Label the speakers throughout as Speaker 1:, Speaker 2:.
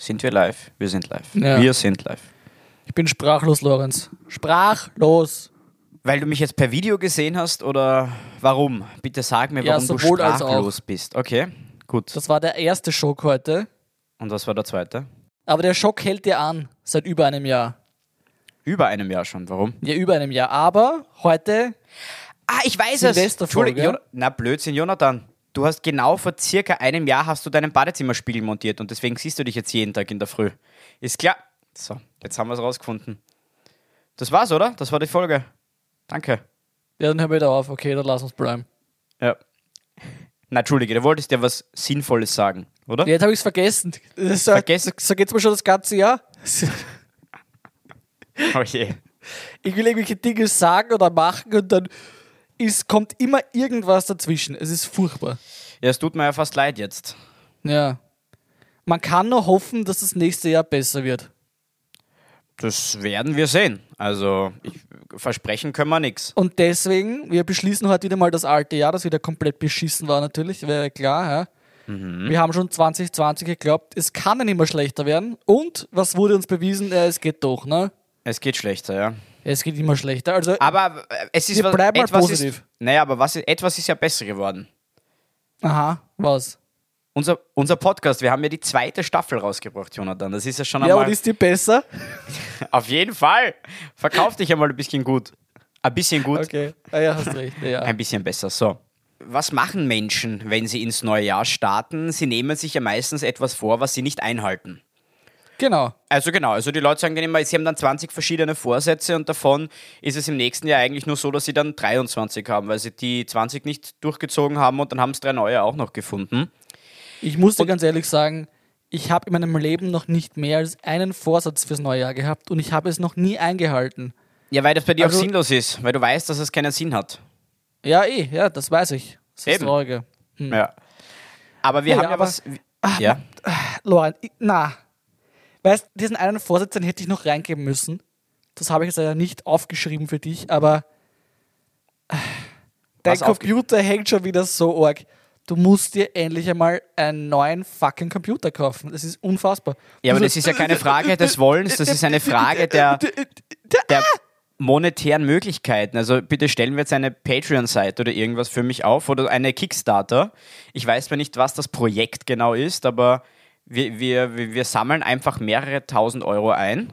Speaker 1: Sind wir live? Wir sind live.
Speaker 2: Ja.
Speaker 1: Wir sind live.
Speaker 2: Ich bin sprachlos, Lorenz. Sprachlos.
Speaker 1: Weil du mich jetzt per Video gesehen hast oder warum? Bitte sag mir,
Speaker 2: Ja,
Speaker 1: warum du sprachlos bist. Okay, gut.
Speaker 2: Das war der erste Schock heute.
Speaker 1: Und was war der zweite?
Speaker 2: Aber der Schock hält dir an seit über einem Jahr.
Speaker 1: Über einem Jahr schon. Warum?
Speaker 2: Ja, über einem Jahr. Aber heute,
Speaker 1: Ah, ich weiß es.
Speaker 2: Silvesterfolge.
Speaker 1: Na, Blödsinn, Jonathan. Du hast genau vor circa einem Jahr hast du deinen Badezimmerspiegel montiert und deswegen siehst du dich jetzt jeden Tag in der Früh. Ist klar. So, jetzt haben wir es rausgefunden. Das war's, oder? Das war die Folge. Danke.
Speaker 2: ja, dann hör wieder auf. Okay, dann lass uns bleiben.
Speaker 1: Ja. Na, Entschuldige, du wolltest ja was Sinnvolles sagen, oder?
Speaker 2: Jetzt habe ich es vergessen. So,
Speaker 1: Vergessen?
Speaker 2: So geht's mir schon das ganze Jahr.
Speaker 1: Oh je.
Speaker 2: Ich will irgendwelche Dinge sagen oder machen und dann ist, kommt immer irgendwas dazwischen. Es ist furchtbar.
Speaker 1: Ja, es tut mir ja fast leid jetzt.
Speaker 2: Ja. Man kann nur hoffen, dass das nächste Jahr besser wird.
Speaker 1: Das werden wir sehen. Also, ich, versprechen können wir nichts.
Speaker 2: Und deswegen, wir beschließen heute wieder mal das alte Jahr, das wieder komplett beschissen war natürlich, wäre klar. Ja. Wir haben schon 2020 geglaubt, es kann ja nicht mehr schlechter werden. Und was wurde uns bewiesen? Ja, es geht doch, ne?
Speaker 1: Es geht schlechter, ja.
Speaker 2: Es geht immer schlechter. Also,
Speaker 1: Aber äh, es ist
Speaker 2: Wir
Speaker 1: was,
Speaker 2: bleiben mal
Speaker 1: etwas
Speaker 2: positiv.
Speaker 1: Ist, naja, aber was, etwas ist ja besser geworden.
Speaker 2: aha, was?
Speaker 1: Unser, unser Podcast, wir haben ja die zweite Staffel rausgebracht, Jonathan. Das ist ja schon
Speaker 2: Ja,
Speaker 1: einmal.
Speaker 2: und ist die besser?
Speaker 1: auf jeden Fall. Verkauf dich einmal ein bisschen gut. Ein bisschen gut.
Speaker 2: Okay, ah, ja, hast recht. Ja.
Speaker 1: Ein bisschen besser. So. Was machen Menschen, wenn sie ins neue Jahr starten? Sie nehmen sich ja meistens etwas vor, was sie nicht einhalten.
Speaker 2: Genau.
Speaker 1: Also genau, also die Leute sagen dann immer, sie haben dann 20 verschiedene Vorsätze und davon ist es im nächsten Jahr eigentlich nur so, dass sie dann 23 haben, weil sie die 20 nicht durchgezogen haben und dann haben es drei neue auch noch gefunden.
Speaker 2: Ich muss dir ganz ehrlich sagen, ich habe in meinem Leben noch nicht mehr als einen Vorsatz fürs neue Jahr gehabt und ich habe es noch nie eingehalten.
Speaker 1: Ja, weil das bei dir
Speaker 2: Also-
Speaker 1: auch sinnlos ist, weil du weißt, dass es keinen Sinn hat.
Speaker 2: Ja, eh, ja, das weiß ich. Das ist
Speaker 1: Eben.
Speaker 2: Traurige. Hm.
Speaker 1: Ja. Aber wir
Speaker 2: Ja,
Speaker 1: haben ja
Speaker 2: aber-
Speaker 1: was. Ja.
Speaker 2: Loran, ich- na. Weißt diesen einen Vorsatz, den hätte ich noch reingeben müssen. Das habe ich jetzt leider nicht aufgeschrieben für dich, aber äh, dein
Speaker 1: Was
Speaker 2: Computer hängt schon wieder so arg. Du musst dir endlich einmal einen neuen fucking Computer kaufen. Das ist unfassbar.
Speaker 1: Ja, aber
Speaker 2: Du
Speaker 1: das ist ja keine Frage des Wollens, das ist eine Frage der, der monetären Möglichkeiten. Also bitte stellen wir jetzt eine Patreon-Seite oder irgendwas für mich auf oder eine Kickstarter. Ich weiß zwar nicht, was das Projekt genau ist, aber wir, wir, wir sammeln einfach mehrere tausend Euro ein.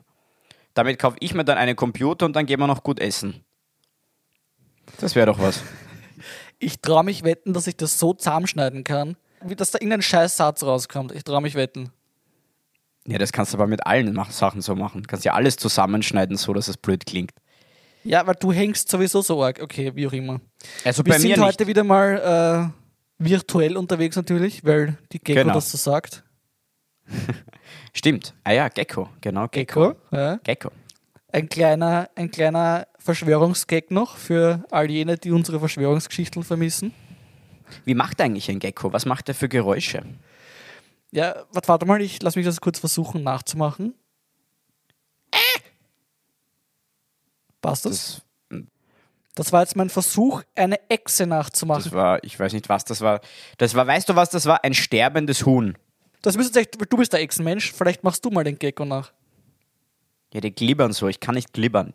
Speaker 1: Damit kaufe ich mir dann einen Computer und dann gehen wir noch gut essen. Das wäre doch was.
Speaker 2: Ich traue mich wetten, dass ich das so zusammenschneiden kann, wie dass da irgendein scheiß Satz rauskommt. Ich traue mich wetten.
Speaker 1: Ja, das kannst du aber mit allen Sachen so machen. Du kannst ja alles zusammenschneiden, so dass es blöd klingt.
Speaker 2: Ja, weil du hängst sowieso so arg. Okay, wie auch immer.
Speaker 1: Also
Speaker 2: Wir
Speaker 1: bei
Speaker 2: sind
Speaker 1: mir nicht.
Speaker 2: heute wieder mal äh, virtuell unterwegs natürlich, weil die Gecko
Speaker 1: Genau.
Speaker 2: das so sagt.
Speaker 1: Stimmt. Ah ja, Gecko. Genau, Gecko.
Speaker 2: Gecko. Ja.
Speaker 1: Gecko.
Speaker 2: Ein kleiner, ein kleiner Verschwörungsgag noch für all jene, die unsere Verschwörungsgeschichten vermissen.
Speaker 1: Wie macht eigentlich ein Gecko? Was macht er für Geräusche?
Speaker 2: Ja, warte, warte mal, ich lass mich das kurz versuchen nachzumachen. Passt das?
Speaker 1: Das,
Speaker 2: Das war jetzt mein Versuch, eine Echse nachzumachen.
Speaker 1: das war, ich weiß nicht, was das war. Das war, weißt du, was das war? Ein sterbendes Huhn.
Speaker 2: Das müsste echt, du bist der Echsenmensch, vielleicht machst du mal den Gecko nach.
Speaker 1: Ja, die glibbern so. Ich kann nicht glibbern.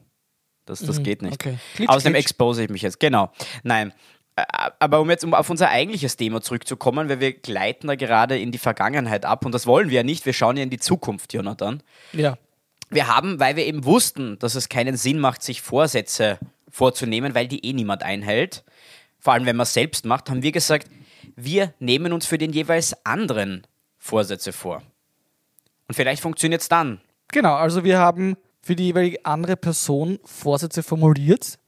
Speaker 1: Das, das geht nicht.
Speaker 2: Mhm, okay. Glitsch,
Speaker 1: Außerdem expose ich mich jetzt. Genau. Nein. Aber um jetzt um auf unser eigentliches Thema zurückzukommen, weil wir gleiten da gerade in die Vergangenheit ab und das wollen wir ja nicht. Wir schauen ja in die Zukunft, Jonathan.
Speaker 2: Ja.
Speaker 1: Wir haben, weil wir eben wussten, dass es keinen Sinn macht, sich Vorsätze vorzunehmen, weil die eh niemand einhält, vor allem wenn man es selbst macht, haben wir gesagt, wir nehmen uns für den jeweils anderen Vorsätze vor. Und vielleicht funktioniert es dann.
Speaker 2: Genau, also wir haben für die jeweilige andere Person Vorsätze formuliert,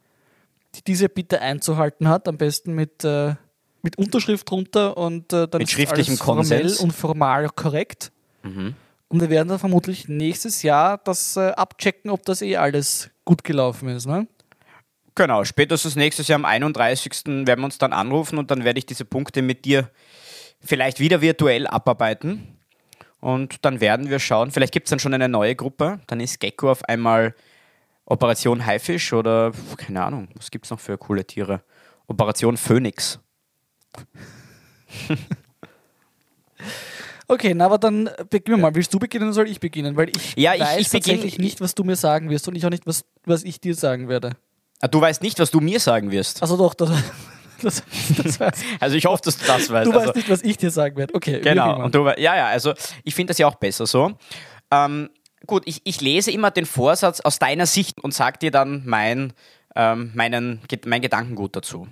Speaker 2: die diese bitte einzuhalten hat, am besten mit, äh, mit Unterschrift drunter und äh, dann
Speaker 1: Mit
Speaker 2: ist
Speaker 1: schriftlichem
Speaker 2: alles formell
Speaker 1: Konsens.
Speaker 2: und formal korrekt.
Speaker 1: Mhm.
Speaker 2: Und wir werden dann vermutlich nächstes Jahr das äh, abchecken, ob das eh alles gut gelaufen ist. Ne?
Speaker 1: Genau, spätestens nächstes Jahr am 31. werden wir uns dann anrufen und dann werde ich diese Punkte mit dir vielleicht wieder virtuell abarbeiten. Und dann werden wir schauen, vielleicht gibt es dann schon eine neue Gruppe. Dann ist Gecko auf einmal Operation Haifisch oder keine Ahnung, was gibt es noch für coole Tiere? Operation Phoenix.
Speaker 2: Okay, na, aber dann beginnen wir mal. Willst du beginnen oder soll ich beginnen? Weil ich
Speaker 1: Ja, ich-
Speaker 2: weiß
Speaker 1: ich beginn-
Speaker 2: tatsächlich nicht, was du mir sagen wirst und ich auch nicht, was, was ich dir sagen werde.
Speaker 1: Ah, Du weißt nicht, was du mir sagen wirst.
Speaker 2: Also doch, das, das, das.
Speaker 1: Also ich hoffe, dass du das weißt.
Speaker 2: Du
Speaker 1: also,
Speaker 2: weißt nicht, was ich dir sagen werde. Okay,
Speaker 1: Genau. Und du, ja, ja, also ich finde das ja auch besser so. Ähm, gut, ich, ich lese immer den Vorsatz aus deiner Sicht und sag dir dann mein, ähm, meinen, mein Gedankengut dazu.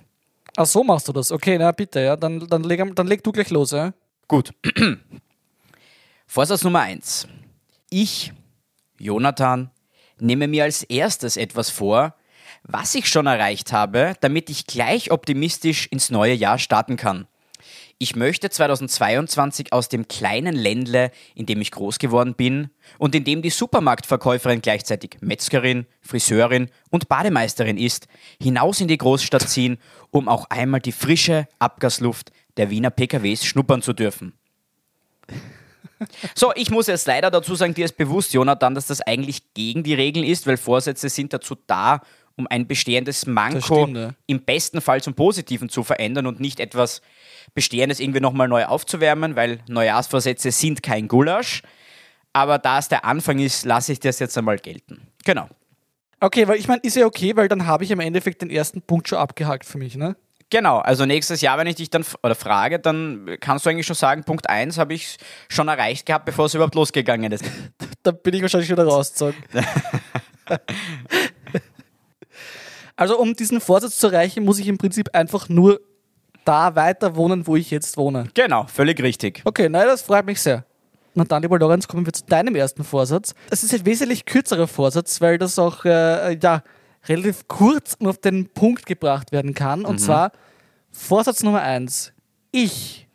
Speaker 2: Ach so machst du das. Okay, na bitte, ja. Dann, dann, leg, dann leg du gleich los, ja.
Speaker 1: Gut. Vorsatz Nummer eins. Ich, Jonathan, nehme mir als erstes etwas vor, was ich schon erreicht habe, damit ich gleich optimistisch ins neue Jahr starten kann. Ich möchte 2022 aus dem kleinen Ländle, in dem ich groß geworden bin und in dem die Supermarktverkäuferin gleichzeitig Metzgerin, Friseurin und Bademeisterin ist, hinaus in die Großstadt ziehen, um auch einmal die frische Abgasluft der Wiener PKWs schnuppern zu dürfen. So, ich muss jetzt leider dazu sagen, dir ist bewusst, Jonathan, dass das eigentlich gegen die Regeln ist, weil Vorsätze sind dazu da, um ein bestehendes Manko
Speaker 2: stimmt, ja.
Speaker 1: im besten Fall zum Positiven zu verändern und nicht etwas Bestehendes irgendwie nochmal neu aufzuwärmen, weil Neujahrsvorsätze sind kein Gulasch. Aber da es der Anfang ist, lasse ich das jetzt einmal gelten. Genau.
Speaker 2: Okay, weil ich meine, ist ja okay, weil dann habe ich im Endeffekt den ersten Punkt schon abgehakt für mich, ne?
Speaker 1: Genau, also nächstes Jahr, wenn ich dich dann oder frage, dann kannst du eigentlich schon sagen, Punkt 1 habe ich schon erreicht gehabt, bevor es überhaupt losgegangen ist.
Speaker 2: Da bin ich wahrscheinlich wieder rausgezogen. also, um diesen Vorsatz zu erreichen, muss ich im Prinzip einfach nur da weiter wohnen, wo ich jetzt wohne.
Speaker 1: Genau, völlig richtig.
Speaker 2: Okay, nein, das freut mich sehr. Na dann, lieber Lorenz, kommen wir zu deinem ersten Vorsatz. Das ist ein wesentlich kürzerer Vorsatz, weil das auch äh, ja, relativ kurz und auf den Punkt gebracht werden kann. Und zwar Vorsatz Nummer eins. Ich,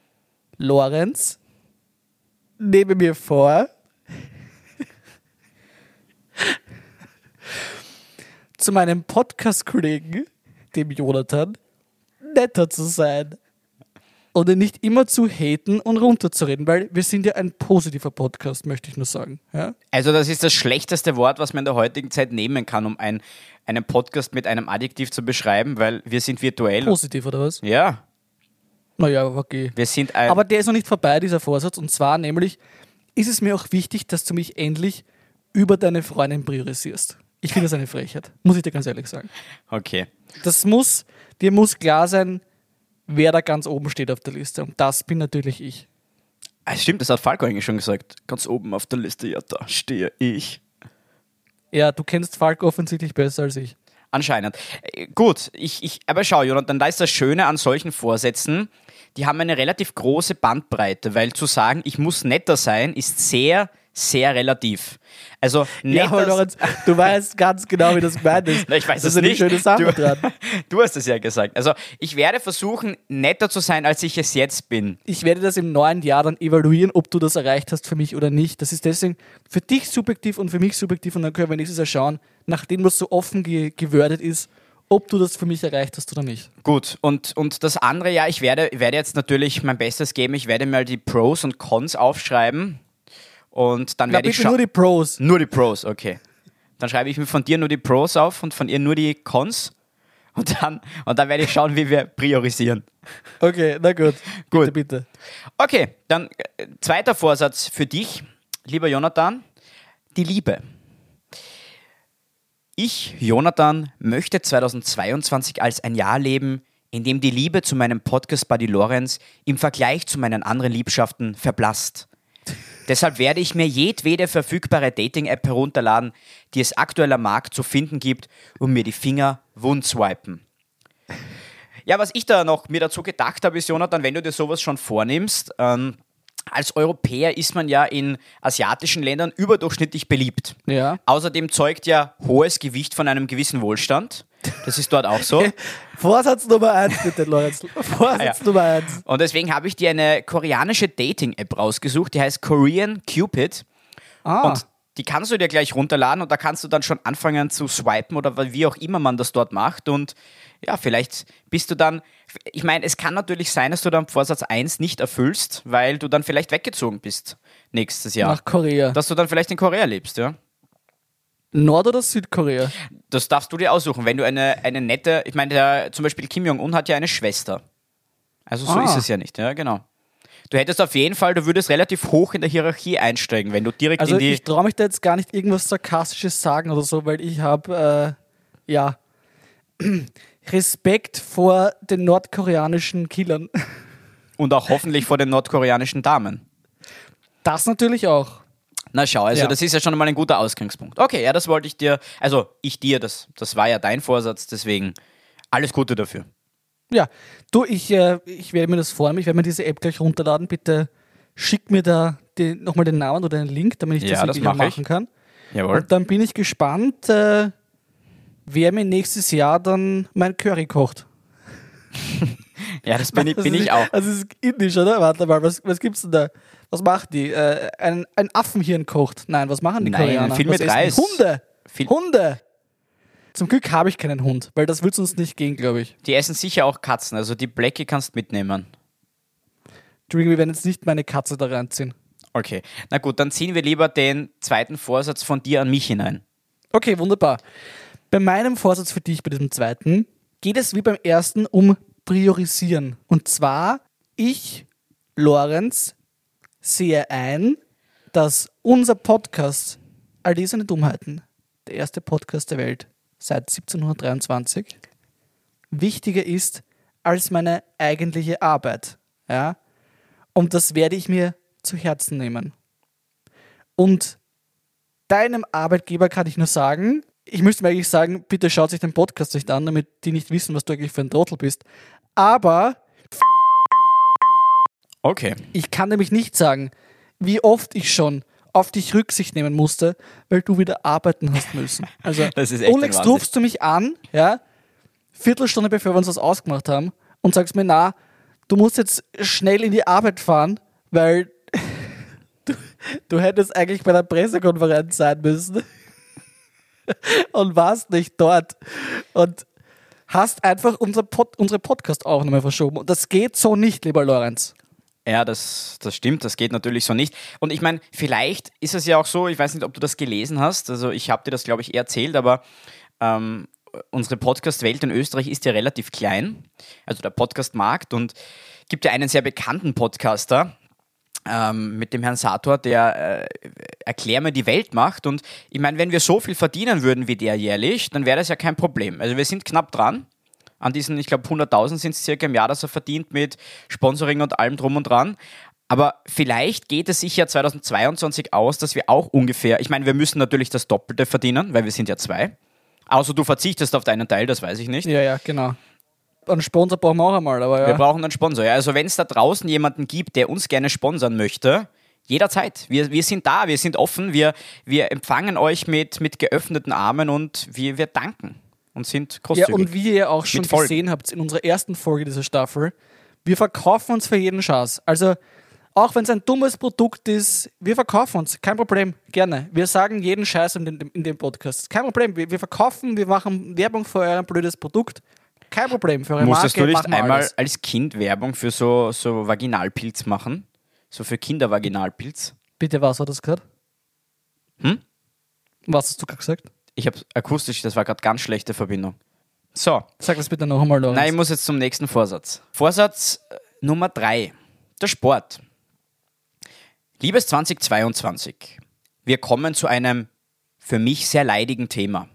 Speaker 2: Lorenz, nehme mir vor, zu meinem Podcast-Kollegen, dem Jonathan, netter zu sein und ihn nicht immer zu haten und runterzureden, weil wir sind ja ein positiver Podcast, möchte ich nur sagen. Ja?
Speaker 1: Also das ist das schlechteste Wort, was man in der heutigen Zeit nehmen kann, um ein, einen Podcast mit einem Adjektiv zu beschreiben, weil wir sind virtuell.
Speaker 2: Positiv, oder was?
Speaker 1: Ja,
Speaker 2: Naja, okay.
Speaker 1: wir sind.
Speaker 2: Aber der ist noch nicht vorbei, dieser Vorsatz. Und zwar nämlich ist es mir auch wichtig, dass du mich endlich über deine Freundin priorisierst. Ich finde das eine Frechheit, muss ich dir ganz ehrlich sagen.
Speaker 1: okay.
Speaker 2: Das muss, dir muss klar sein, wer da ganz oben steht auf der Liste. Und das bin natürlich ich.
Speaker 1: Ah, stimmt, das hat Falco eigentlich schon gesagt. Ganz oben auf der Liste, ja, da stehe ich.
Speaker 2: Ja, du kennst Falk offensichtlich besser als ich.
Speaker 1: Anscheinend. Äh, Gut, ich, ich, aber schau, Jonathan, da ist das Schöne an solchen Vorsätzen, die haben eine relativ große Bandbreite, weil zu sagen, ich muss netter sein, ist sehr, sehr relativ. Also
Speaker 2: Ja, aber Lorenz, du weißt ganz genau, wie das gemeint ist.
Speaker 1: Na, ich weiß
Speaker 2: das ist eine
Speaker 1: nicht.
Speaker 2: schöne Sache
Speaker 1: du,
Speaker 2: dran.
Speaker 1: du hast es ja gesagt. Also ich werde versuchen, netter zu sein, als ich es jetzt bin.
Speaker 2: Ich werde das im neuen Jahr dann evaluieren, ob du das erreicht hast für mich oder nicht. Das ist deswegen für dich subjektiv und für mich subjektiv und dann können wir nächstes Jahr schauen, nachdem das so offen ge gewordet ist, ob du das für mich erreicht hast oder nicht.
Speaker 1: Gut, und, und das andere, ja, ich werde, werde jetzt natürlich mein Bestes geben. Ich werde mal die Pros und Cons aufschreiben. Und dann werde ich schauen.
Speaker 2: nur die Pros.
Speaker 1: Nur die Pros, okay. Dann schreibe ich mir von dir nur die Pros auf und von ihr nur die Cons. Und dann, und dann werde ich schauen, wie wir priorisieren.
Speaker 2: Okay, na gut.
Speaker 1: Gut.
Speaker 2: Bitte, bitte.
Speaker 1: Okay, dann äh, zweiter Vorsatz für dich, lieber Jonathan. Die Liebe. Ich, Jonathan, möchte 2022 als ein Jahr leben, in dem die Liebe zu meinem Podcast-Buddy Lorenz im Vergleich zu meinen anderen Liebschaften verblasst. Deshalb werde ich mir jedwede verfügbare Dating-App herunterladen, die es aktuell am Markt zu finden gibt, und mir die Finger wund swipen. Ja, was ich da noch mir dazu gedacht habe, ist, Jonathan, wenn du dir sowas schon vornimmst, ähm, als Europäer ist man ja in asiatischen Ländern überdurchschnittlich beliebt.
Speaker 2: Ja.
Speaker 1: Außerdem zeugt ja hohes Gewicht von einem gewissen Wohlstand. Das ist dort auch so.
Speaker 2: Vorsatz Nummer eins, bitte, Lorenz. Vorsatz
Speaker 1: Ah, ja.
Speaker 2: Nummer eins.
Speaker 1: Und deswegen habe ich dir eine koreanische Dating-App rausgesucht, die heißt Korean Cupid.
Speaker 2: Ah,
Speaker 1: Und die kannst du dir gleich runterladen und da kannst du dann schon anfangen zu swipen oder wie auch immer man das dort macht. Und ja, vielleicht bist du dann, ich meine, es kann natürlich sein, dass du dann Vorsatz 1 nicht erfüllst, weil du dann vielleicht weggezogen bist nächstes Jahr.
Speaker 2: nach Korea.
Speaker 1: Dass du dann vielleicht in Korea lebst, ja.
Speaker 2: Nord- oder Südkorea?
Speaker 1: Das darfst du dir aussuchen. Wenn du eine, eine nette, ich meine, der, zum Beispiel Kim Jong-un hat ja eine Schwester. Also so
Speaker 2: Ah.
Speaker 1: ist es ja nicht, ja, genau. Du hättest auf jeden Fall, du würdest relativ hoch in der Hierarchie einsteigen, wenn du direkt
Speaker 2: Also
Speaker 1: in die.
Speaker 2: ich traue mich da jetzt gar nicht irgendwas Sarkastisches sagen oder so, weil ich habe, äh, ja, Respekt vor den nordkoreanischen Killern.
Speaker 1: und auch hoffentlich vor den nordkoreanischen Damen.
Speaker 2: Das natürlich auch.
Speaker 1: Na schau, also
Speaker 2: Ja.
Speaker 1: das ist ja schon mal ein guter Ausgangspunkt. Okay, ja, das wollte ich dir, also ich dir, das, das war ja dein Vorsatz, deswegen alles Gute dafür.
Speaker 2: Ja, du, ich, äh, ich werde mir das vornehmen, ich werde mir diese App gleich runterladen. Bitte schick mir da den, nochmal den Namen oder den Link, damit ich
Speaker 1: Ja,
Speaker 2: das
Speaker 1: das
Speaker 2: wirklich auch
Speaker 1: mache ich.
Speaker 2: machen kann.
Speaker 1: Jawohl.
Speaker 2: Und dann bin ich gespannt, äh, wer mir nächstes Jahr dann mein Curry kocht.
Speaker 1: Ja, das bin ich,
Speaker 2: Das
Speaker 1: bin ich auch.
Speaker 2: Also es ist indisch, oder? Warte mal, was, was gibt's denn da? Was macht die? Äh, ein, ein Affenhirn kocht. Nein, was machen die
Speaker 1: Nein,
Speaker 2: Koreaner?
Speaker 1: viel
Speaker 2: was
Speaker 1: mit
Speaker 2: die?
Speaker 1: Reis.
Speaker 2: Hunde!
Speaker 1: Viel-
Speaker 2: Hunde! Zum Glück habe ich keinen Hund, weil das wird es uns nicht gehen, glaube ich.
Speaker 1: Die essen sicher auch Katzen, also die Blackie kannst mitnehmen.
Speaker 2: Entschuldigung, wir werden jetzt nicht meine Katze da reinziehen.
Speaker 1: Okay, na gut, dann ziehen wir lieber den zweiten Vorsatz von dir an mich hinein.
Speaker 2: Okay, wunderbar. Bei meinem Vorsatz für dich, bei diesem zweiten, geht es wie beim ersten um Priorisieren. Und zwar, ich, Lorenz, sehe ein, dass unser Podcast All diese Dummheiten, der erste Podcast der Welt seit 1723, wichtiger ist als meine eigentliche Arbeit. Ja? Und das werde ich mir zu Herzen nehmen. Und deinem Arbeitgeber kann ich nur sagen, ich müsste mir eigentlich sagen, bitte schaut sich den Podcast nicht an, damit die nicht wissen, was du eigentlich für ein Trottel bist. Aber
Speaker 1: Okay.
Speaker 2: ich kann nämlich nicht sagen, wie oft ich schon auf dich Rücksicht nehmen musste, weil du wieder arbeiten hast müssen. Also,
Speaker 1: Das ist echt ein
Speaker 2: Alex, rufst du mich an, ja, Viertelstunde bevor wir uns was ausgemacht haben und sagst mir, na, du musst jetzt schnell in die Arbeit fahren, weil du, du hättest eigentlich bei der Pressekonferenz sein müssen und warst nicht dort und hast einfach unser Pod, unsere Podcast-Aufnahme verschoben. Und das geht so nicht, lieber Lorenz.
Speaker 1: Ja, das, das stimmt, das geht natürlich so nicht. Und ich meine, vielleicht ist es ja auch so, ich weiß nicht, ob du das gelesen hast, also ich habe dir das, glaube ich, erzählt, aber ähm, unsere Podcast-Welt in Österreich ist ja relativ klein, also der Podcast-Markt und gibt ja einen sehr bekannten Podcaster, ähm, mit dem Herrn Sator, der äh, Erklär mir die Welt macht. Und ich meine, wenn wir so viel verdienen würden wie der jährlich, dann wäre das ja kein Problem. Also wir sind knapp dran. An diesen, ich glaube, 100.000 sind es circa im Jahr, dass er verdient mit Sponsoring und allem drum und dran. Aber vielleicht geht es sich ja 2022 aus, dass wir auch ungefähr, ich meine, wir müssen natürlich das Doppelte verdienen, weil wir sind ja zwei. Außer du verzichtest auf deinen Teil, das weiß ich nicht.
Speaker 2: Ja, ja, genau. Einen Sponsor brauchen wir auch einmal, aber
Speaker 1: Wir
Speaker 2: ja.
Speaker 1: brauchen einen Sponsor. Ja. Also wenn es da draußen jemanden gibt, der uns gerne sponsern möchte, jederzeit. Wir, wir sind da, wir sind offen, wir, wir empfangen euch mit, mit geöffneten Armen und wir, wir danken und sind
Speaker 2: Ja,
Speaker 1: großzügig.
Speaker 2: und wie ihr auch schon gesehen habt in unserer ersten Folge dieser Staffel, wir verkaufen uns für jeden Schatz. Also, auch wenn es ein dummes Produkt ist, wir verkaufen uns. Kein Problem, gerne. Wir sagen jeden Scheiß in dem, in dem Podcast. Kein Problem. Wir, wir verkaufen, wir machen Werbung für euer blödes Produkt. Kein Problem. Für eure
Speaker 1: Musstest
Speaker 2: Marke
Speaker 1: du nicht einmal
Speaker 2: alles.
Speaker 1: als Kind Werbung für so, so Vaginalpilz machen? So für Kindervaginalpilz?
Speaker 2: Bitte, was war das gerade?
Speaker 1: Hm?
Speaker 2: Was hast du gerade gesagt?
Speaker 1: Ich habe akustisch, das war gerade ganz schlechte Verbindung. So,
Speaker 2: Sag das bitte noch einmal, Lorenz.
Speaker 1: Nein, ich muss jetzt zum nächsten Vorsatz. Vorsatz äh, Nummer drei: Der Sport. Liebes 2022, wir kommen zu einem für mich sehr leidigen Thema,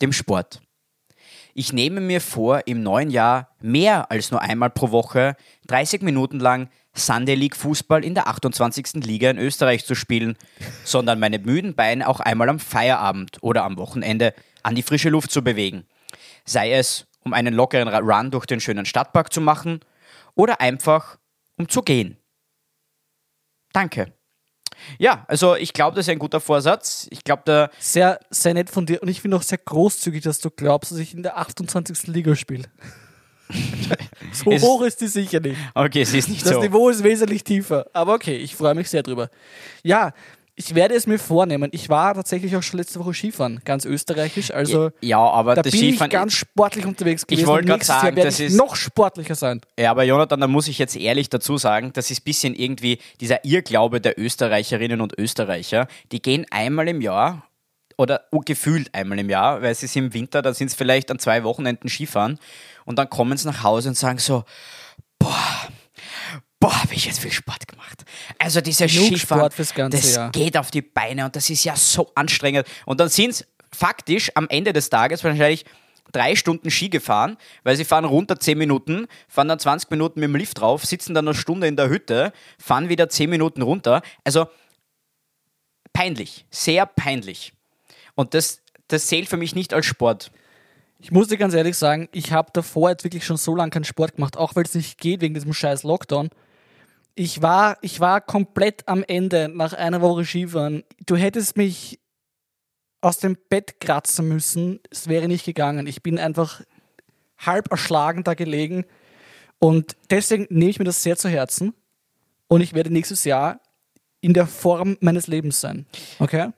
Speaker 1: dem Sport. Ich nehme mir vor, im neuen Jahr mehr als nur einmal pro Woche 30 Minuten lang Sunday League Fußball in der 28. Liga in Österreich zu spielen, sondern meine müden Beine auch einmal am Feierabend oder am Wochenende an die frische Luft zu bewegen. Sei es, um einen lockeren Run durch den schönen Stadtpark zu machen oder einfach um zu gehen. Danke. Ja, also ich glaube, das ist ein guter Vorsatz. Ich glaube, da
Speaker 2: Sehr, sehr nett von dir und ich finde auch sehr großzügig, dass du glaubst, dass ich in der 28. Liga spiele. so
Speaker 1: Es-
Speaker 2: hoch ist die sicher nicht.
Speaker 1: Okay, es ist nicht
Speaker 2: Das
Speaker 1: so.
Speaker 2: Niveau ist wesentlich tiefer. Aber okay, ich freue mich sehr drüber. Ja, ich werde es mir vornehmen. Ich war tatsächlich auch schon letzte Woche Skifahren, ganz österreichisch. Also
Speaker 1: ja, aber
Speaker 2: da
Speaker 1: das
Speaker 2: bin
Speaker 1: Skifahren.
Speaker 2: ich ganz sportlich unterwegs gewesen.
Speaker 1: wollte grad
Speaker 2: nächstes Jahr
Speaker 1: sagen, das
Speaker 2: ich
Speaker 1: ist-
Speaker 2: noch sportlicher sein.
Speaker 1: Ja, aber Jonathan, da muss ich jetzt ehrlich dazu sagen, das ist ein bisschen irgendwie dieser Irrglaube der Österreicherinnen und Österreicher. Die gehen einmal im Jahr oder gefühlt einmal im Jahr, weil es ist im Winter, dann sind es vielleicht an zwei Wochenenden Skifahren und dann kommen sie nach Hause und sagen so, boah, habe ich jetzt viel Sport gemacht. Also dieser Skifahren,
Speaker 2: Sport fürs ganze
Speaker 1: das
Speaker 2: Jahr.
Speaker 1: geht auf die Beine und das ist ja so anstrengend. Und dann sind es faktisch am Ende des Tages wahrscheinlich drei Stunden Ski gefahren, weil sie fahren runter 10 Minuten, fahren dann 20 Minuten mit dem Lift drauf, sitzen dann eine Stunde in der Hütte, fahren wieder 10 Minuten runter. Also peinlich, sehr peinlich. Und das, das zählt für mich nicht als Sport.
Speaker 2: Ich muss dir ganz ehrlich sagen, ich habe davor jetzt wirklich schon so lange keinen Sport gemacht, auch weil es nicht geht wegen diesem scheiß Lockdown. Ich war, ich war komplett am Ende nach einer Woche Skifahren. Du hättest mich aus dem Bett kratzen müssen, es wäre nicht gegangen. Ich bin einfach halb erschlagen da gelegen und deswegen nehme ich mir das sehr zu Herzen und ich werde nächstes Jahr in der Form meines Lebens sein. Okay?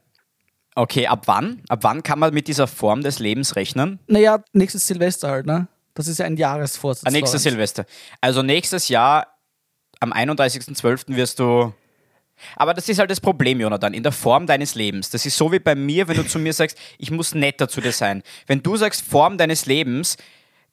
Speaker 1: Okay, ab wann? Ab wann kann man mit dieser Form des Lebens rechnen?
Speaker 2: Naja, nächstes Silvester halt, ne? Das ist ja ein Jahresvorsatz.
Speaker 1: Ah, nächstes. Silvester. Also nächstes Jahr, am 31.12. wirst du. Aber das ist halt das Problem, Jonathan, in der Form deines Lebens. Das ist so wie bei mir, wenn du zu mir sagst, ich muss netter zu dir sein. Wenn du sagst Form deines Lebens,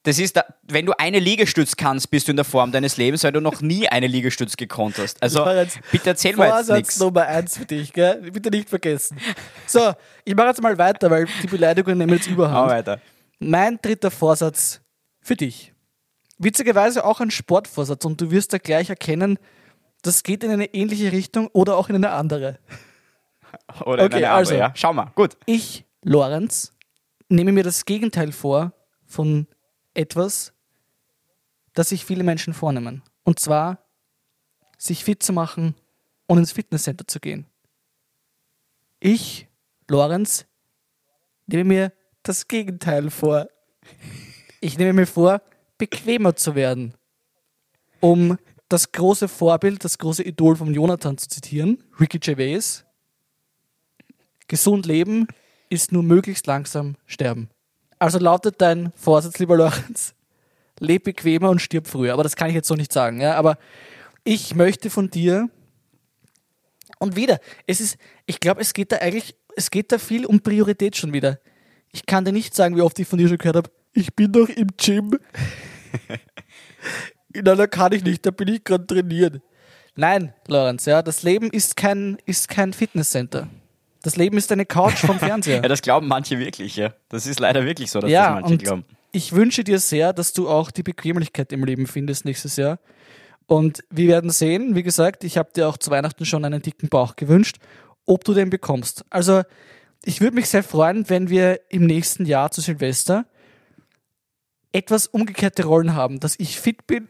Speaker 1: das ist, da, wenn du eine Liegestütz kannst, bist du in der Form deines Lebens, weil du noch nie eine Liegestütz gekonnt hast. Also bitte erzähl mir jetzt
Speaker 2: Vorsatz
Speaker 1: nichts.
Speaker 2: Nummer eins für dich, gell? Bitte nicht vergessen. So, ich mache jetzt mal weiter, weil die Beleidigungen nehmen jetzt
Speaker 1: Hau
Speaker 2: überhand.
Speaker 1: weiter.
Speaker 2: Mein dritter Vorsatz für dich. Witzigerweise auch ein Sportvorsatz und du wirst da gleich erkennen, das geht in eine ähnliche Richtung oder auch in eine andere.
Speaker 1: Oder in
Speaker 2: Okay,
Speaker 1: eine andere,
Speaker 2: also.
Speaker 1: ja. Schau mal, gut.
Speaker 2: Ich, Lorenz, nehme mir das Gegenteil vor von etwas, das sich viele Menschen vornehmen. Und zwar, sich fit zu machen und ins Fitnesscenter zu gehen. Ich, Lorenz, nehme mir das Gegenteil vor. Ich nehme mir vor, bequemer zu werden. Um das große Vorbild, das große Idol von Jonathan zu zitieren, Ricky Gervais, gesund leben ist nur möglichst langsam sterben. Also lautet dein Vorsatz, lieber Lorenz, leb bequemer und stirb früher. Aber das kann ich jetzt so nicht sagen. Ja? Aber ich möchte von dir und wieder, es ist, ich glaube, es geht da eigentlich, es geht da viel um Priorität schon wieder. Ich kann dir nicht sagen, wie oft ich von dir schon gehört habe, ich bin doch im Gym. Na, da kann ich nicht, da bin ich gerade trainieren. Nein, Lorenz, ja, das Leben ist kein, ist kein Fitnesscenter. Das Leben ist eine Couch vom Fernseher.
Speaker 1: Ja, das glauben manche wirklich, ja. Das ist leider wirklich so, dass das
Speaker 2: Ja,
Speaker 1: manche
Speaker 2: und
Speaker 1: glauben.
Speaker 2: ich wünsche dir sehr, dass du auch die Bequemlichkeit im Leben findest nächstes Jahr. Und wir werden sehen, wie gesagt, ich habe dir auch zu Weihnachten schon einen dicken Bauch gewünscht, ob du den bekommst. Also ich würde mich sehr freuen, wenn wir im nächsten Jahr zu Silvester etwas umgekehrte Rollen haben, dass ich fit bin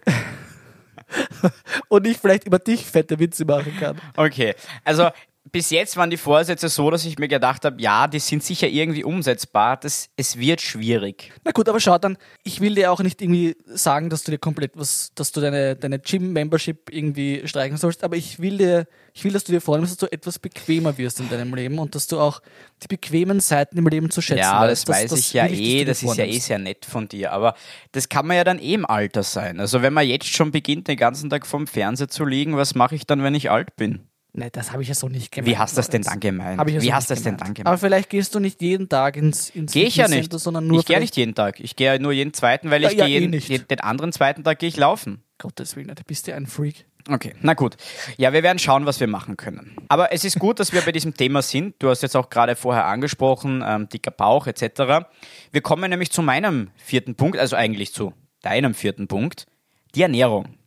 Speaker 2: und ich vielleicht über dich fette Witze machen kann.
Speaker 1: Okay, also bis jetzt waren die Vorsätze so, dass ich mir gedacht habe, ja, die sind sicher irgendwie umsetzbar. Das, es wird schwierig.
Speaker 2: Na gut, aber schau dann, ich will dir auch nicht irgendwie sagen, dass du dir komplett was, dass du deine, deine Gym-Membership irgendwie streichen sollst, aber ich will dir, ich will, dass du dir vornimmst, dass du etwas bequemer wirst in deinem Leben und dass du auch die bequemen Seiten im Leben zu schätzen
Speaker 1: Ja, das
Speaker 2: weißt.
Speaker 1: weiß ich ja
Speaker 2: du
Speaker 1: eh, das ist ja eh sehr nett von dir, aber das kann man ja dann eh im Alter sein. Also wenn man jetzt schon beginnt, den ganzen Tag vorm Fernseher zu liegen, was mache ich dann, wenn ich alt bin?
Speaker 2: Nee, das habe ich ja so nicht gemeint.
Speaker 1: Wie hast du das denn dann gemeint? Wie
Speaker 2: so
Speaker 1: hast du das denn dann gemeint?
Speaker 2: Aber vielleicht gehst du nicht jeden Tag ins, ins
Speaker 1: Gehe ich ja nicht.
Speaker 2: Sondern nur
Speaker 1: ich gehe nicht jeden Tag. Ich gehe nur jeden zweiten, weil
Speaker 2: Ja,
Speaker 1: ich
Speaker 2: ja,
Speaker 1: gehe
Speaker 2: eh
Speaker 1: jeden, den anderen zweiten Tag gehe ich laufen.
Speaker 2: Gottes Willen, du bist ja ein Freak.
Speaker 1: Okay, na gut. Ja, wir werden schauen, was wir machen können. Aber es ist gut, dass wir bei diesem Thema sind. Du hast jetzt auch gerade vorher angesprochen, ähm, dicker Bauch etc. Wir kommen nämlich zu meinem vierten Punkt, also eigentlich zu deinem vierten Punkt, die Ernährung.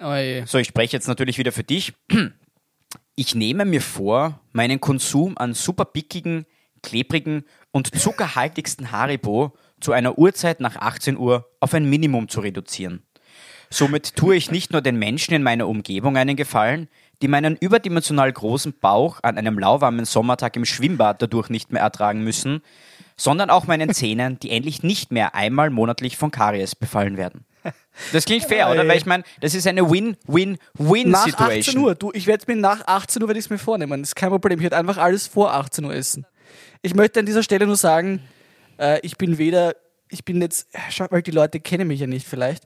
Speaker 2: Oje.
Speaker 1: So, ich spreche jetzt natürlich wieder für dich. Ich nehme mir vor, meinen Konsum an super pickigen, klebrigen und zuckerhaltigsten Haribo zu einer Uhrzeit nach 18 Uhr auf ein Minimum zu reduzieren. Somit tue ich nicht nur den Menschen in meiner Umgebung einen Gefallen, die meinen überdimensional großen Bauch an einem lauwarmen Sommertag im Schwimmbad dadurch nicht mehr ertragen müssen, sondern auch meinen Zähnen, die endlich nicht mehr einmal monatlich von Karies befallen werden. Das klingt fair, oder? Weil ich meine, das ist eine
Speaker 2: Nach 18
Speaker 1: Win-Win-Win-Situation.
Speaker 2: Uhr, du, ich werde es mir nach 18 Uhr, werde ich mir vornehmen. Das ist kein Problem. Ich werde einfach alles vor 18 Uhr essen. Ich möchte an dieser Stelle nur sagen, äh, ich bin weder, ich bin jetzt, schau, weil die Leute kennen mich ja nicht vielleicht,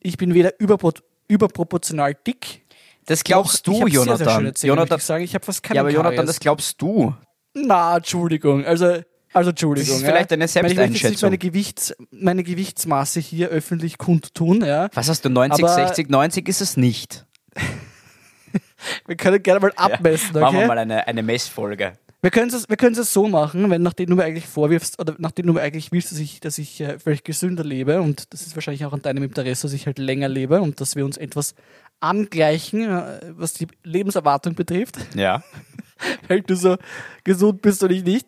Speaker 2: ich bin weder überpro überproportional dick.
Speaker 1: Das glaubst
Speaker 2: noch- ich
Speaker 1: du,
Speaker 2: hab sehr, sehr
Speaker 1: Jonathan.
Speaker 2: möchte
Speaker 1: Jonathan
Speaker 2: ich sagen. Ich habe fast keine
Speaker 1: ja, aber Jonathan, das glaubst du.
Speaker 2: Na, Entschuldigung. Also, Also Entschuldigung.
Speaker 1: Das ist vielleicht
Speaker 2: ja.
Speaker 1: eine
Speaker 2: meine, Ich möchte jetzt
Speaker 1: Selbsteinschätzung.
Speaker 2: meine, Gewichts, meine Gewichtsmasse hier öffentlich kundtun. Ja.
Speaker 1: Was hast du, 90,
Speaker 2: Aber-
Speaker 1: 60, 90 ist es nicht.
Speaker 2: Wir können gerne mal abmessen,
Speaker 1: Machen wir
Speaker 2: okay?
Speaker 1: mal eine, eine Messfolge.
Speaker 2: Wir können es wir können's es so machen, wenn nachdem du mir eigentlich vorwirfst oder nachdem du mir eigentlich willst, dass ich, dass ich äh, vielleicht gesünder lebe und das ist wahrscheinlich auch an deinem Interesse, dass ich halt länger lebe und dass wir uns etwas angleichen, äh, was die Lebenserwartung betrifft,
Speaker 1: Ja.
Speaker 2: weil du so gesund bist und ich nicht.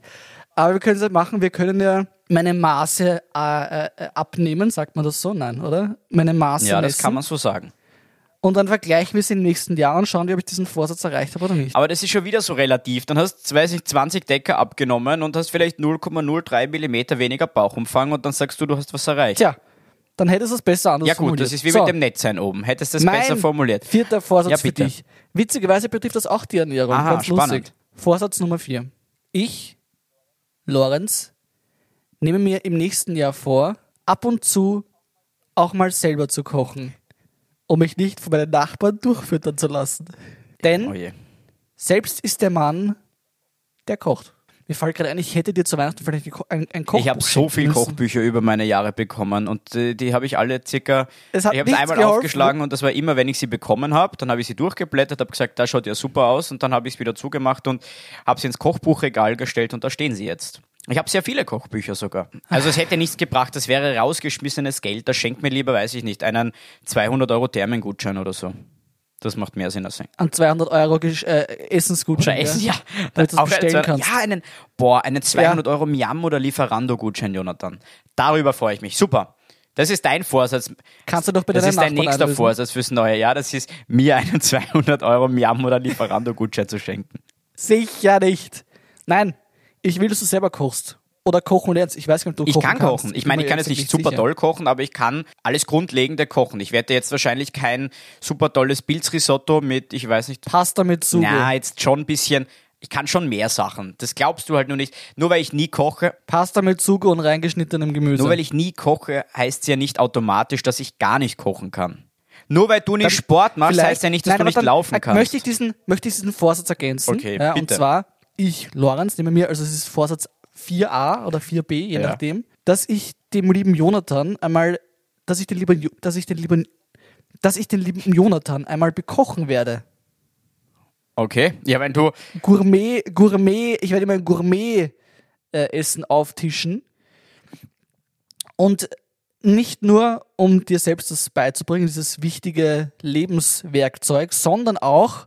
Speaker 2: Aber wir können es halt machen, wir können ja meine Maße äh, äh, abnehmen, sagt man das so? Nein, oder? Meine Maße
Speaker 1: Ja, das
Speaker 2: messen.
Speaker 1: kann man so sagen.
Speaker 2: Und dann vergleichen wir es im nächsten Jahr und schauen, wir, ob ich diesen Vorsatz erreicht habe oder nicht.
Speaker 1: Aber das ist schon wieder so relativ. Dann hast du, weiß ich, 20 Decker abgenommen und hast vielleicht 0,03 Millimeter weniger Bauchumfang und dann sagst du, du hast was erreicht.
Speaker 2: Tja, dann hättest du es besser anders
Speaker 1: ja gut,
Speaker 2: formuliert.
Speaker 1: das ist wie
Speaker 2: So.
Speaker 1: mit dem Netzsein oben. Hättest du das
Speaker 2: Mein
Speaker 1: besser formuliert.
Speaker 2: Vierter Vorsatz
Speaker 1: Ja,
Speaker 2: für
Speaker 1: bitte.
Speaker 2: dich. Witzigerweise betrifft das auch die Ernährung.
Speaker 1: Aha,
Speaker 2: Ganz lustig.
Speaker 1: spannend.
Speaker 2: Vorsatz Nummer vier. Ich, Lorenz, nehme mir im nächsten Jahr vor, ab und zu auch mal selber zu kochen, um mich nicht von meinen Nachbarn durchfüttern zu lassen. Denn
Speaker 1: Oh
Speaker 2: selbst ist der Mann, der kocht. Mir fällt gerade ein, ich hätte dir zu Weihnachten vielleicht ein, ein, Kochbuch
Speaker 1: Ich habe so
Speaker 2: schenken
Speaker 1: viel
Speaker 2: müssen.
Speaker 1: Kochbücher über meine Jahre bekommen und äh, die habe ich alle circa. Ich habe es einmal
Speaker 2: geholfen.
Speaker 1: aufgeschlagen und das war immer, wenn ich sie bekommen habe. Dann habe ich sie durchgeblättert, habe gesagt, da schaut ja super aus und dann habe ich es wieder zugemacht und habe sie ins Kochbuchregal gestellt und da stehen sie jetzt. Ich habe sehr viele Kochbücher sogar. Also es hätte nichts gebracht, das wäre rausgeschmissenes Geld. Das schenkt mir lieber, weiß ich nicht, einen 200 Euro Thermengutschein oder so. Das macht mehr Sinn als ein.
Speaker 2: An 200 Euro äh, Essensgutschein.
Speaker 1: Oder essen,
Speaker 2: ja.
Speaker 1: ja.
Speaker 2: Damit du
Speaker 1: Auch
Speaker 2: bestellen
Speaker 1: einen-
Speaker 2: kannst.
Speaker 1: Ja, einen, boah, einen 200 Euro Miam oder Lieferando-Gutschein, Jonathan. Darüber freue ich mich. Super. Das ist dein Vorsatz.
Speaker 2: Kannst du doch bei
Speaker 1: Das ist dein
Speaker 2: Nachbarn
Speaker 1: nächster
Speaker 2: einlösen.
Speaker 1: Vorsatz fürs neue Jahr. Das ist, mir einen 200 Euro Miam oder Lieferando-Gutschein zu schenken.
Speaker 2: Sicher nicht. Nein, ich will, dass du selber kochst. Oder kochen lernst. Ich weiß gar nicht, ob du
Speaker 1: Ich
Speaker 2: kochen
Speaker 1: kann
Speaker 2: kannst.
Speaker 1: kochen. Ich meine, ich kann jetzt nicht super
Speaker 2: sicher.
Speaker 1: toll kochen, aber ich kann alles Grundlegende kochen. Ich werde jetzt wahrscheinlich kein super tolles Pilzrisotto mit, ich weiß nicht,
Speaker 2: Pasta mit Sugo.
Speaker 1: na, jetzt schon ein bisschen. Ich kann schon mehr Sachen. Das glaubst du halt nur nicht. Nur weil ich nie koche,
Speaker 2: Pasta mit Sugo und reingeschnittenem Gemüse.
Speaker 1: Nur weil ich nie koche, heißt es ja nicht automatisch, dass ich gar nicht kochen kann. Nur weil du nicht
Speaker 2: Dann
Speaker 1: Sport machst, heißt ja nicht, dass
Speaker 2: Nein,
Speaker 1: du nicht laufen kannst.
Speaker 2: Möchte ich diesen, möchte ich diesen Vorsatz ergänzen.
Speaker 1: Okay,
Speaker 2: ja, Und
Speaker 1: bitte.
Speaker 2: zwar, ich, Lorenz, nehme mir, also es ist Vorsatz 4a oder 4b, je
Speaker 1: Ja.
Speaker 2: nachdem, dass ich dem lieben Jonathan einmal, dass ich den lieben, dass ich den lieben, dass ich den lieben Jonathan einmal bekochen werde.
Speaker 1: okay, ja, wenn du.
Speaker 2: Gourmet, Gourmet, ich werde immer ein Gourmet-Essen auftischen. Und nicht nur, um dir selbst das beizubringen, dieses wichtige Lebenswerkzeug, sondern auch,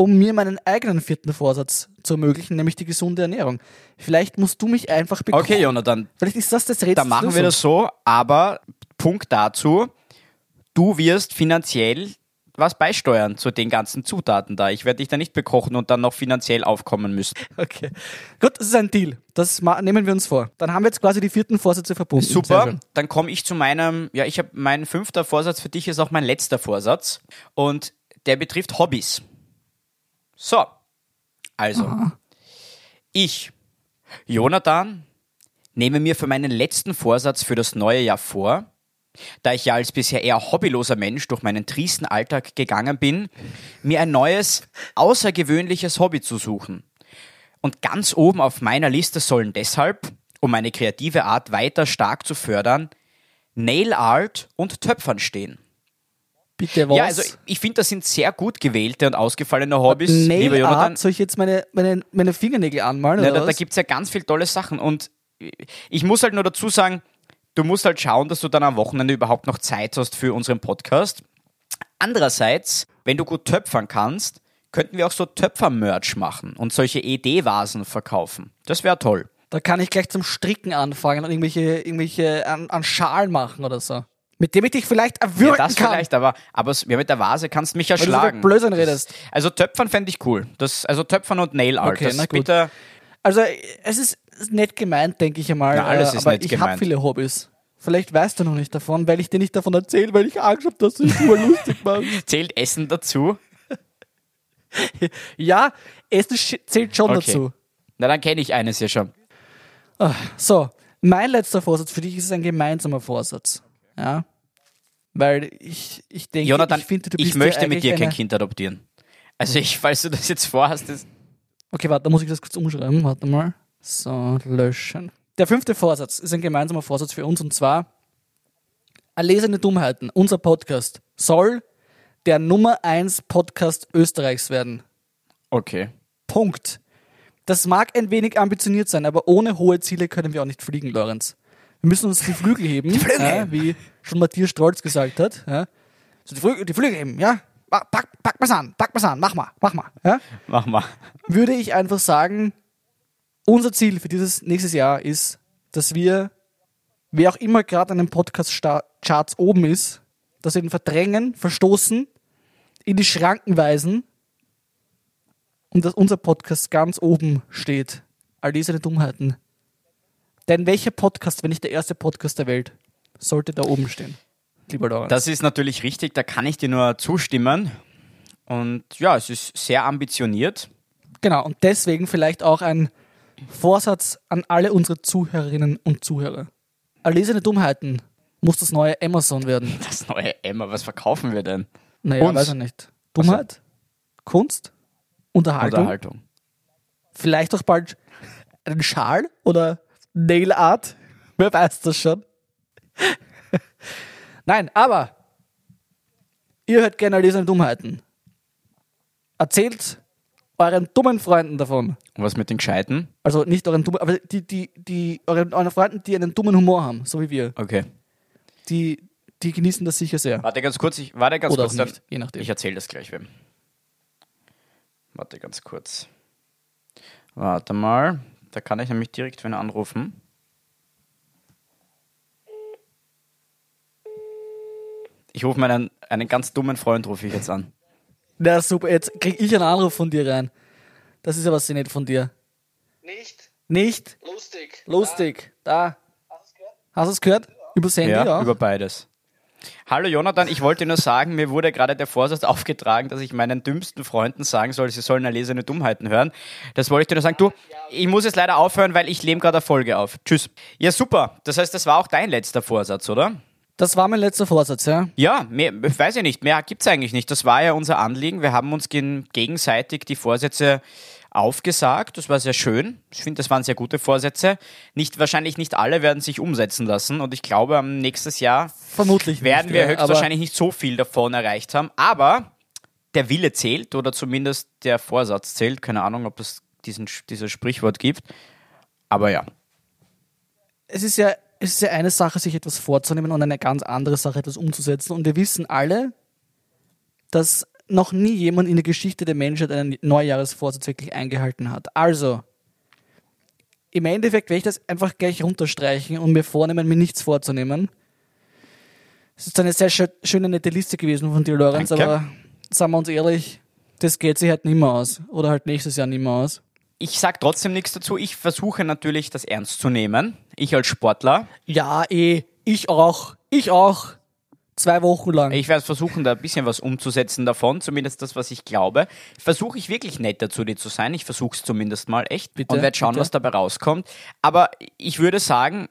Speaker 2: um mir meinen eigenen vierten Vorsatz zu ermöglichen, nämlich die gesunde Ernährung. Vielleicht musst du mich einfach bekochen.
Speaker 1: Okay, Jonathan,
Speaker 2: Vielleicht ist das das Rätsel.
Speaker 1: dann machen wir das so, aber Punkt dazu, du wirst finanziell was beisteuern zu den ganzen Zutaten da. Ich werde dich da nicht bekochen und dann noch finanziell aufkommen müssen.
Speaker 2: Okay. Gut, das ist ein Deal. Das nehmen wir uns vor. Dann haben wir jetzt quasi die vierten Vorsätze verbunden.
Speaker 1: Super, dann komme ich zu meinem, ja, ich habe mein fünfter Vorsatz für dich ist auch mein letzter Vorsatz und der betrifft Hobbys. So, also, ich, Jonathan, nehme mir für meinen letzten Vorsatz für das neue Jahr vor, da ich ja als bisher eher hobbyloser Mensch durch meinen triesten Alltag gegangen bin, mir ein neues, außergewöhnliches Hobby zu suchen. Und ganz oben auf meiner Liste sollen deshalb, um meine kreative Art weiter stark zu fördern, Nail Art und Töpfern stehen.
Speaker 2: Bitte was?
Speaker 1: Ja, also ich finde, das sind sehr gut gewählte und ausgefallene Hobbys, lieber
Speaker 2: Nail
Speaker 1: Jonathan.
Speaker 2: Art, soll ich jetzt meine, meine, meine Fingernägel anmalen? Oder
Speaker 1: da da gibt es ja ganz viele tolle Sachen und ich muss halt nur dazu sagen, du musst halt schauen, dass du dann am Wochenende überhaupt noch Zeit hast für unseren Podcast. Andererseits, wenn du gut töpfern kannst, könnten wir auch so Töpfer-Merch machen und solche ED-Vasen verkaufen. Das wäre toll.
Speaker 2: Da kann ich gleich zum Stricken anfangen und irgendwelche, irgendwelche an, an Schalen machen oder so. Mit dem ich dich vielleicht erwürgen
Speaker 1: Ja, das
Speaker 2: kann.
Speaker 1: vielleicht, aber, aber ja, mit der Vase kannst du mich
Speaker 2: Weil du so
Speaker 1: erschlagen.
Speaker 2: Blödsinn redest.
Speaker 1: Also Töpfern fände ich cool. Das, also Töpfern und Nail Art.
Speaker 2: Okay,
Speaker 1: das
Speaker 2: na gut. Also, es ist nett gemeint, denke ich einmal.
Speaker 1: Na, alles
Speaker 2: äh,
Speaker 1: ist
Speaker 2: aber
Speaker 1: nett
Speaker 2: ich habe viele Hobbys. Vielleicht weißt du noch nicht davon, weil ich dir nicht davon erzähle, weil ich Angst habe, dass du dich nur lustig machst.
Speaker 1: Zählt Essen dazu?
Speaker 2: Ja, Essen zählt schon
Speaker 1: Okay.
Speaker 2: dazu.
Speaker 1: Na, dann kenne ich eines ja schon.
Speaker 2: So, mein letzter Vorsatz für dich ist ein gemeinsamer Vorsatz. Ja. Weil ich, ich denke,
Speaker 1: Jonathan,
Speaker 2: ich finde, du
Speaker 1: ich
Speaker 2: bist
Speaker 1: möchte
Speaker 2: ja
Speaker 1: mit dir kein Kind adoptieren. Also ich, falls du das jetzt vorhast, das,
Speaker 2: Okay, warte, da muss ich das kurz umschreiben. Warte mal. So, löschen. Der fünfte Vorsatz ist ein gemeinsamer Vorsatz für uns und zwar Erlesene Dummheiten, unser Podcast, soll der Nummer 1 Podcast Österreichs werden.
Speaker 1: Okay.
Speaker 2: Punkt. Das mag ein wenig ambitioniert sein, aber ohne hohe Ziele können wir auch nicht fliegen, Lorenz. Wir müssen uns die Flügel heben,
Speaker 1: Flügel.
Speaker 2: Ja, wie schon Matthias Strolz gesagt hat. Ja. So die, Flügel, die Flügel heben, ja. Pa- Pack, pack mal's an, pack mal's an, mach mal, mach mal. Ja.
Speaker 1: Mach mal.
Speaker 2: Würde ich einfach sagen, unser Ziel für dieses nächstes Jahr ist, dass wir, wer auch immer gerade an den Podcast-Charts oben ist, dass wir ihn verdrängen, verstoßen, in die Schranken weisen und dass unser Podcast ganz oben steht. All diese Dummheiten. Denn welcher Podcast, wenn nicht der erste Podcast der Welt, sollte da oben stehen? Lieber Lorenz.
Speaker 1: Das ist natürlich richtig, da kann ich dir nur zustimmen. Und ja, es ist sehr ambitioniert.
Speaker 2: Genau, und deswegen vielleicht auch ein Vorsatz an alle unsere Zuhörerinnen und Zuhörer. Erlesene Dummheiten muss das neue Amazon werden.
Speaker 1: Das neue Emma, was verkaufen wir denn?
Speaker 2: Naja,
Speaker 1: Uns.
Speaker 2: weiß ich nicht. Dummheit, Kunst, Unterhaltung,
Speaker 1: Unterhaltung.
Speaker 2: vielleicht auch bald einen Schal oder Nail Art. Wer weiß das schon? Nein, aber ihr hört gerne erlesene Dummheiten. Erzählt euren dummen Freunden davon.
Speaker 1: Und was mit den Gescheiten?
Speaker 2: Also nicht euren dummen, aber die, die, die, euren, euren Freunden, die einen dummen Humor haben, so wie wir,
Speaker 1: Okay.
Speaker 2: die, die genießen das sicher sehr.
Speaker 1: Warte ganz kurz, ich warte ganz
Speaker 2: Oder
Speaker 1: kurz.
Speaker 2: auch
Speaker 1: dann-
Speaker 2: nicht, je nachdem.
Speaker 1: Ich erzähle das gleich wem. Warte ganz kurz. Warte mal. Da kann ich nämlich direkt wen anrufen. Ich rufe meinen einen ganz dummen Freund rufe ich jetzt an.
Speaker 2: Na super, jetzt krieg ich einen Anruf von dir rein. Das ist aber sehr nett von dir.
Speaker 3: Nicht
Speaker 2: Nicht?
Speaker 3: lustig.
Speaker 2: Lustig. Da. Hast du es gehört? Übers Handy
Speaker 1: Ja,
Speaker 2: auch?
Speaker 1: über beides. Hallo Jonathan, ich wollte nur sagen, mir wurde gerade der Vorsatz aufgetragen, dass ich meinen dümmsten Freunden sagen soll, sie sollen erlesene Dummheiten hören. Das wollte ich dir nur sagen. Du, ich muss jetzt leider aufhören, weil ich nehme gerade eine Folge auf. Tschüss. Ja, super. Das heißt, das war auch dein letzter Vorsatz, oder?
Speaker 2: Das war mein letzter Vorsatz, ja.
Speaker 1: Ja, mehr, weiß ich nicht. Mehr gibt's eigentlich nicht. Das war ja unser Anliegen. Wir haben uns gen- gegenseitig die Vorsätze aufgesagt. Das war sehr schön. Ich finde, das waren sehr gute Vorsätze. Nicht, wahrscheinlich nicht alle werden sich umsetzen lassen. Und ich glaube, am nächstes Jahr
Speaker 2: Vermutlich
Speaker 1: werden
Speaker 2: nicht,
Speaker 1: wir höchstwahrscheinlich nicht so viel davon erreicht haben. Aber der Wille zählt oder zumindest der Vorsatz zählt. Keine Ahnung, ob es diesen, dieses Sprichwort gibt. Aber ja.
Speaker 2: Es ist ja, es ist ja eine Sache, sich etwas vorzunehmen und eine ganz andere Sache, etwas umzusetzen. Und wir wissen alle, dass noch nie jemand in der Geschichte der Menschheit einen Neujahresvorsatz wirklich eingehalten hat. Also, im Endeffekt werde ich das einfach gleich runterstreichen und mir vornehmen, mir nichts vorzunehmen. Es ist eine sehr schö- schöne, nette Liste gewesen von dir, Lorenz,
Speaker 1: Danke.
Speaker 2: aber sagen wir uns ehrlich, das geht sich halt nicht mehr aus. Oder halt nächstes Jahr nicht mehr aus.
Speaker 1: Ich sage trotzdem nichts dazu. Ich versuche natürlich, das ernst zu nehmen. Ich als Sportler.
Speaker 2: Ja, eh, ich auch. Ich auch. Zwei Wochen lang.
Speaker 1: Ich werde versuchen, da ein bisschen was umzusetzen davon, zumindest das, was ich glaube. Versuche ich wirklich netter zu dir zu sein. Ich versuche es zumindest mal echt
Speaker 2: Bitte,
Speaker 1: und werde schauen,
Speaker 2: bitte.
Speaker 1: was dabei rauskommt. Aber ich würde sagen,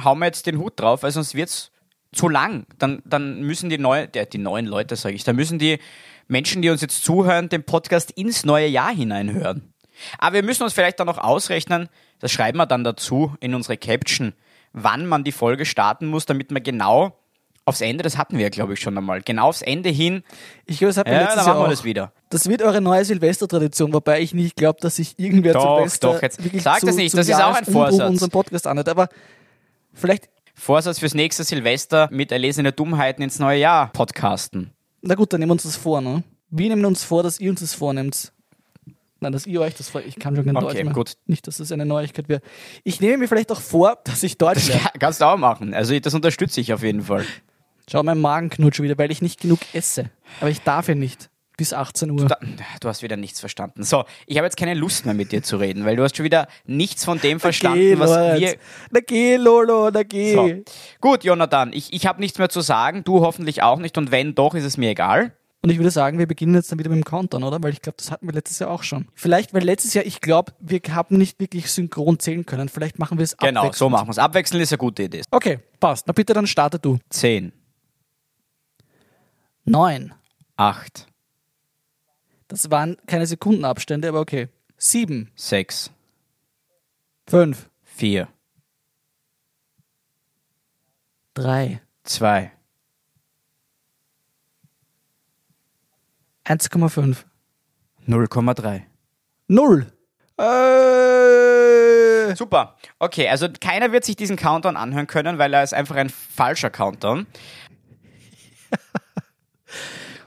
Speaker 1: hau mir jetzt den Hut drauf, weil sonst wird's zu lang. Dann, dann müssen die, neu, der, die neuen Leute, sage ich, da müssen die Menschen, die uns jetzt zuhören, den Podcast ins neue Jahr hineinhören. Aber wir müssen uns vielleicht dann noch ausrechnen, das schreiben wir dann dazu in unsere Caption, wann man die Folge starten muss, damit man genau aufs Ende, das hatten wir ja, glaube ich, schon einmal, genau aufs Ende hin,
Speaker 2: Ich glaube, das hat man
Speaker 1: ja,
Speaker 2: letztes
Speaker 1: dann machen
Speaker 2: Jahr
Speaker 1: wir
Speaker 2: auch.
Speaker 1: das wieder.
Speaker 2: Das wird eure neue Silvestertradition, wobei ich nicht glaube, dass sich irgendwer
Speaker 1: Doch,
Speaker 2: Silvester
Speaker 1: doch, jetzt
Speaker 2: wirklich
Speaker 1: sag
Speaker 2: zu,
Speaker 1: das nicht, das ist auch ein Vorsatz.
Speaker 2: unseren Podcast anhört. Aber vielleicht,
Speaker 1: Vorsatz fürs nächste Silvester mit erlesene Dummheiten ins neue Jahr podcasten.
Speaker 2: na gut, dann nehmen wir uns das vor, ne? Wir nehmen uns vor, dass ihr uns das vornehmt. Nein, dass ihr euch das vor. Ich kann schon kein
Speaker 1: Okay,
Speaker 2: Deutsch mehr.
Speaker 1: gut.
Speaker 2: Nicht, dass das eine Neuigkeit wäre. Ich nehme mir vielleicht auch vor, dass ich Deutsch lerne.
Speaker 1: Ja, kannst du auch machen. Also das unterstütze ich auf jeden Fall.
Speaker 2: Schau, mein Magen knurrt schon wieder, weil ich nicht genug esse. Aber ich darf ja nicht. Bis 18 Uhr.
Speaker 1: Da, du hast wieder nichts verstanden. So, ich habe jetzt keine Lust mehr mit dir zu reden, weil du hast schon wieder nichts von dem verstanden,
Speaker 2: geh,
Speaker 1: was
Speaker 2: Lorenz.
Speaker 1: wir...
Speaker 2: Na geh, Lolo, na geh.
Speaker 1: So. Gut, Jonathan, ich, ich habe nichts mehr zu sagen, du hoffentlich auch nicht und wenn doch, ist es mir egal.
Speaker 2: Und ich würde sagen, wir beginnen jetzt dann wieder mit dem Countdown, oder? Weil ich glaube, das hatten wir letztes Jahr auch schon. Vielleicht, weil letztes Jahr, ich glaube, wir haben nicht wirklich synchron zählen können. Vielleicht machen wir es
Speaker 1: Genau,
Speaker 2: abwechselnd.
Speaker 1: so machen wir es. Abwechseln ist eine gute Idee.
Speaker 2: Okay, passt. Na bitte, dann starte du.
Speaker 1: 10,
Speaker 2: Neun.
Speaker 1: 8,
Speaker 2: Das waren keine Sekundenabstände, aber okay. Sieben.
Speaker 1: 6,
Speaker 2: Fünf.
Speaker 1: vier,
Speaker 2: Drei.
Speaker 1: zwei,
Speaker 2: 1,5.
Speaker 1: 0,3.
Speaker 2: Null. Äh,
Speaker 1: Super. Okay, also keiner wird sich diesen Countdown anhören können, weil er ist einfach ein falscher Countdown.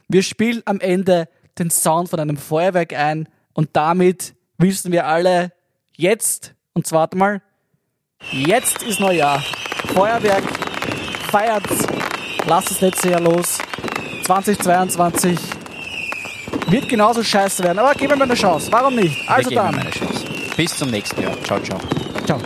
Speaker 2: wir spielen am Ende den Sound von einem Feuerwerk ein und damit wissen wir alle, jetzt, und zwar warte mal, jetzt ist Neujahr. Feuerwerk, feiert's, lasst das letzte Jahr los. 2022 wird genauso scheiße werden, aber geben wir mal eine Chance. Warum nicht? Also
Speaker 1: Wir
Speaker 2: dann,
Speaker 1: eine Chance. Bis zum nächsten Jahr. Ciao, ciao.
Speaker 2: ciao.